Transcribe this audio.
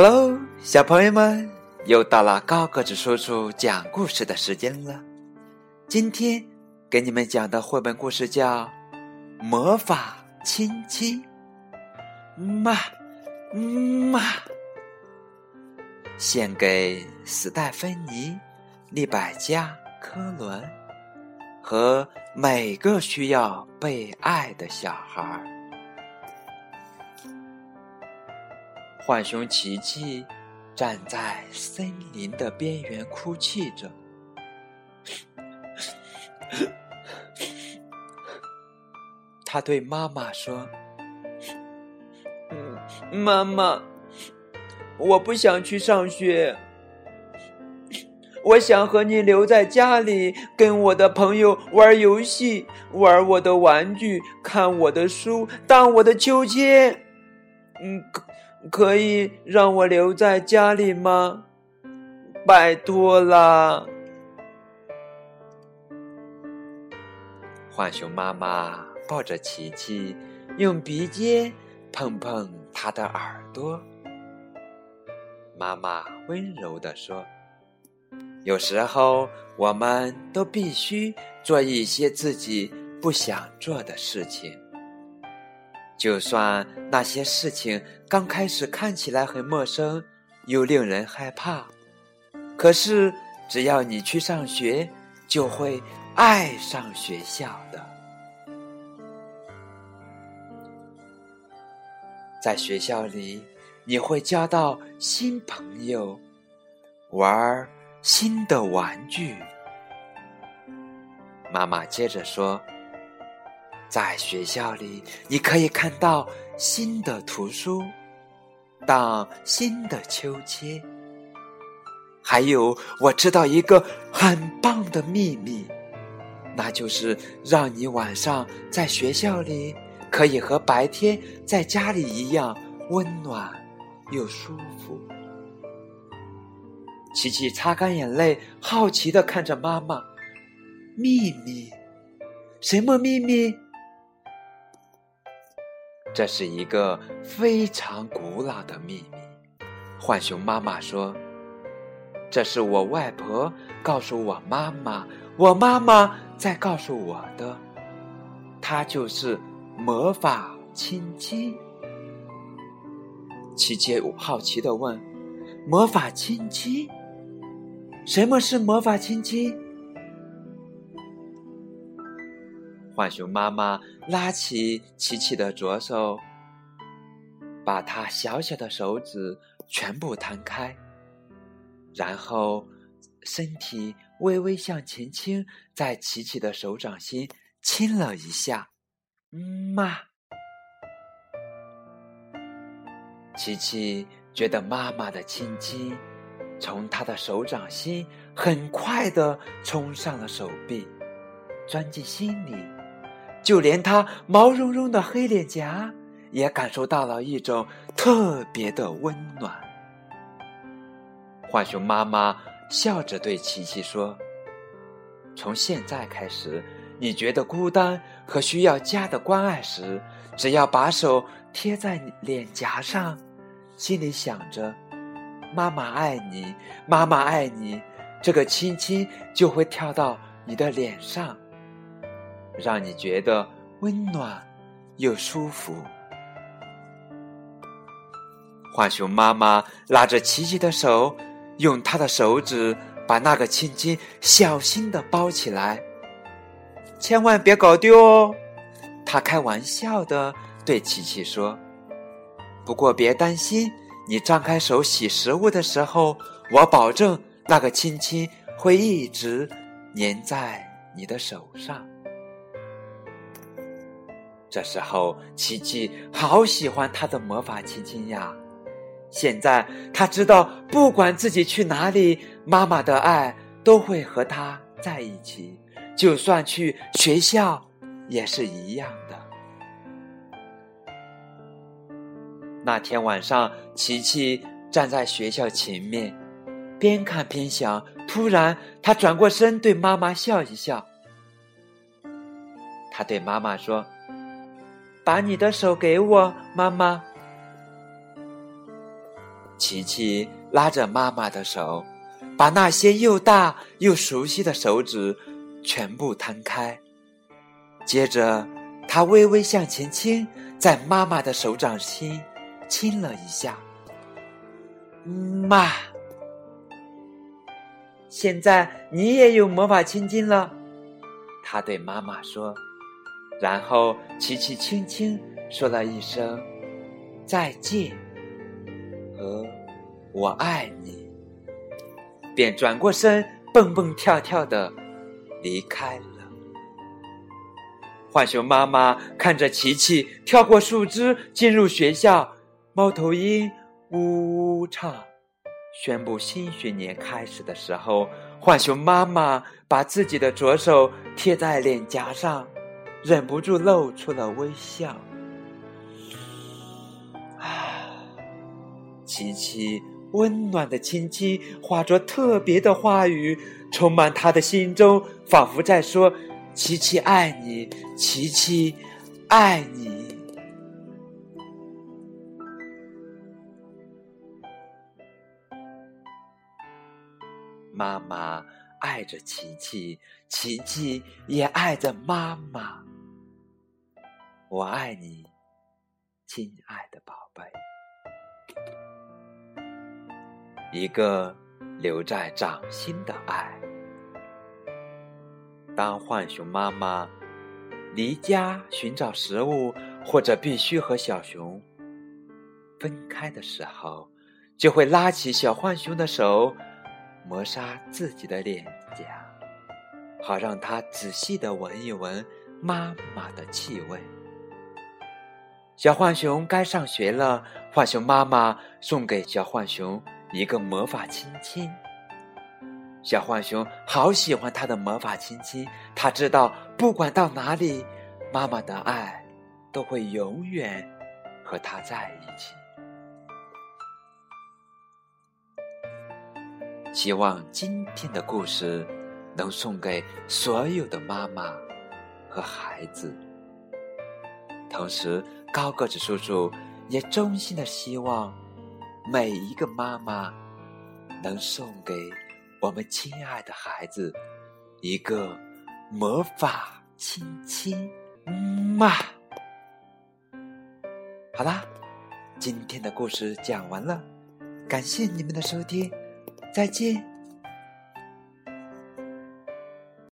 Hello，小朋友们，又到了高个子叔叔讲故事的时间了。今天给你们讲的绘本故事叫《魔法亲亲》。妈，妈，献给斯黛芬妮、利百加、科伦和每个需要被爱的小孩儿浣熊琪琪站在森林的边缘哭泣着，他对妈妈说：“妈妈，我不想去上学，我想和你留在家里，跟我的朋友玩游戏，玩我的玩具，看我的书，荡我的秋千。”嗯。可以让我留在家里吗？拜托啦！浣熊妈妈抱着琪琪，用鼻尖碰碰他的耳朵。妈妈温柔地说：“有时候，我们都必须做一些自己不想做的事情。”就算那些事情刚开始看起来很陌生，又令人害怕，可是只要你去上学，就会爱上学校的。在学校里，你会交到新朋友，玩新的玩具。妈妈接着说。在学校里，你可以看到新的图书，荡新的秋千。还有，我知道一个很棒的秘密，那就是让你晚上在学校里可以和白天在家里一样温暖又舒服。琪琪擦干眼泪，好奇的看着妈妈：“秘密？什么秘密？”这是一个非常古老的秘密，浣熊妈妈说：“这是我外婆告诉我妈妈，我妈妈再告诉我的，它就是魔法亲亲。”琪琪好奇的问：“魔法亲亲？什么是魔法亲亲？”浣熊妈妈拉起琪琪的左手，把它小小的手指全部摊开，然后身体微微向前倾，在琪琪的手掌心亲了一下。妈，琪琪觉得妈妈的亲亲从她的手掌心很快的冲上了手臂，钻进心里。就连他毛茸茸的黑脸颊也感受到了一种特别的温暖。浣熊妈妈笑着对琪琪说：“从现在开始，你觉得孤单和需要家的关爱时，只要把手贴在脸颊上，心里想着‘妈妈爱你，妈妈爱你’，这个亲亲就会跳到你的脸上。”让你觉得温暖又舒服。浣熊妈妈拉着琪琪的手，用她的手指把那个亲亲小心的包起来，千万别搞丢哦。她开玩笑的对琪琪说：“不过别担心，你张开手洗食物的时候，我保证那个亲亲会一直粘在你的手上。”这时候，琪琪好喜欢他的魔法亲亲呀！现在他知道，不管自己去哪里，妈妈的爱都会和他在一起，就算去学校也是一样的。那天晚上，琪琪站在学校前面，边看边想。突然，他转过身对妈妈笑一笑，他对妈妈说。把你的手给我，妈妈。琪琪拉着妈妈的手，把那些又大又熟悉的手指全部摊开。接着，他微微向前倾，在妈妈的手掌心亲了一下。妈，现在你也有魔法亲亲了，他对妈妈说。然后，琪琪轻轻说了一声再见和我爱你，便转过身，蹦蹦跳跳的离开了。浣熊妈妈看着琪琪跳过树枝进入学校，猫头鹰呜呜唱，宣布新学年开始的时候，浣熊妈妈把自己的左手贴在脸颊上，忍不住露出了微笑。啊，琪琪温暖的亲亲，化作特别的话语，充满他的心中，仿佛在说。琪琪爱你，琪琪爱你。妈妈爱着琪琪，琪琪也爱着妈妈。我爱你，亲爱的宝贝。一个留在掌心的爱。当浣熊妈妈离家寻找食物，或者必须和小熊分开的时候，就会拉起小浣熊的手，磨砂自己的脸颊，好让他仔细的闻一闻妈妈的气味。小浣熊该上学了，浣熊妈妈送给小浣熊一个魔法亲亲。小浣熊好喜欢他的魔法亲亲，他知道不管到哪里，妈妈的爱都会永远和他在一起。希望今天的故事能送给所有的妈妈和孩子，同时高个子叔叔也衷心的希望每一个妈妈能送给。我们亲爱的孩子，一个魔法亲亲，嘛。好啦，今天的故事讲完了，感谢你们的收听，再见。